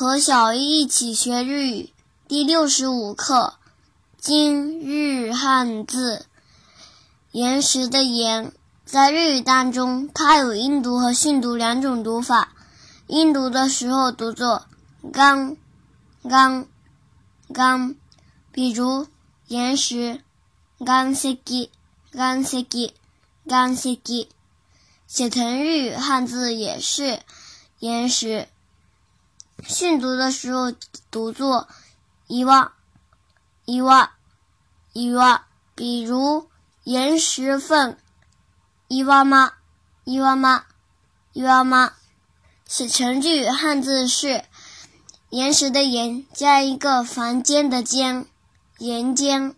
和小一一起学日语第六十五课，今日汉字。岩石的岩，在日语当中，它有音读和训读两种读法。音读的时候读作刚刚刚，比如岩石岩石岩石岩石。写成日语汉字也是岩石。训读的时候读作“伊哇伊哇伊哇”，比如岩石缝“伊哇妈伊哇妈伊哇妈”。写成句汉字是岩石的岩加一个房间的间，岩间。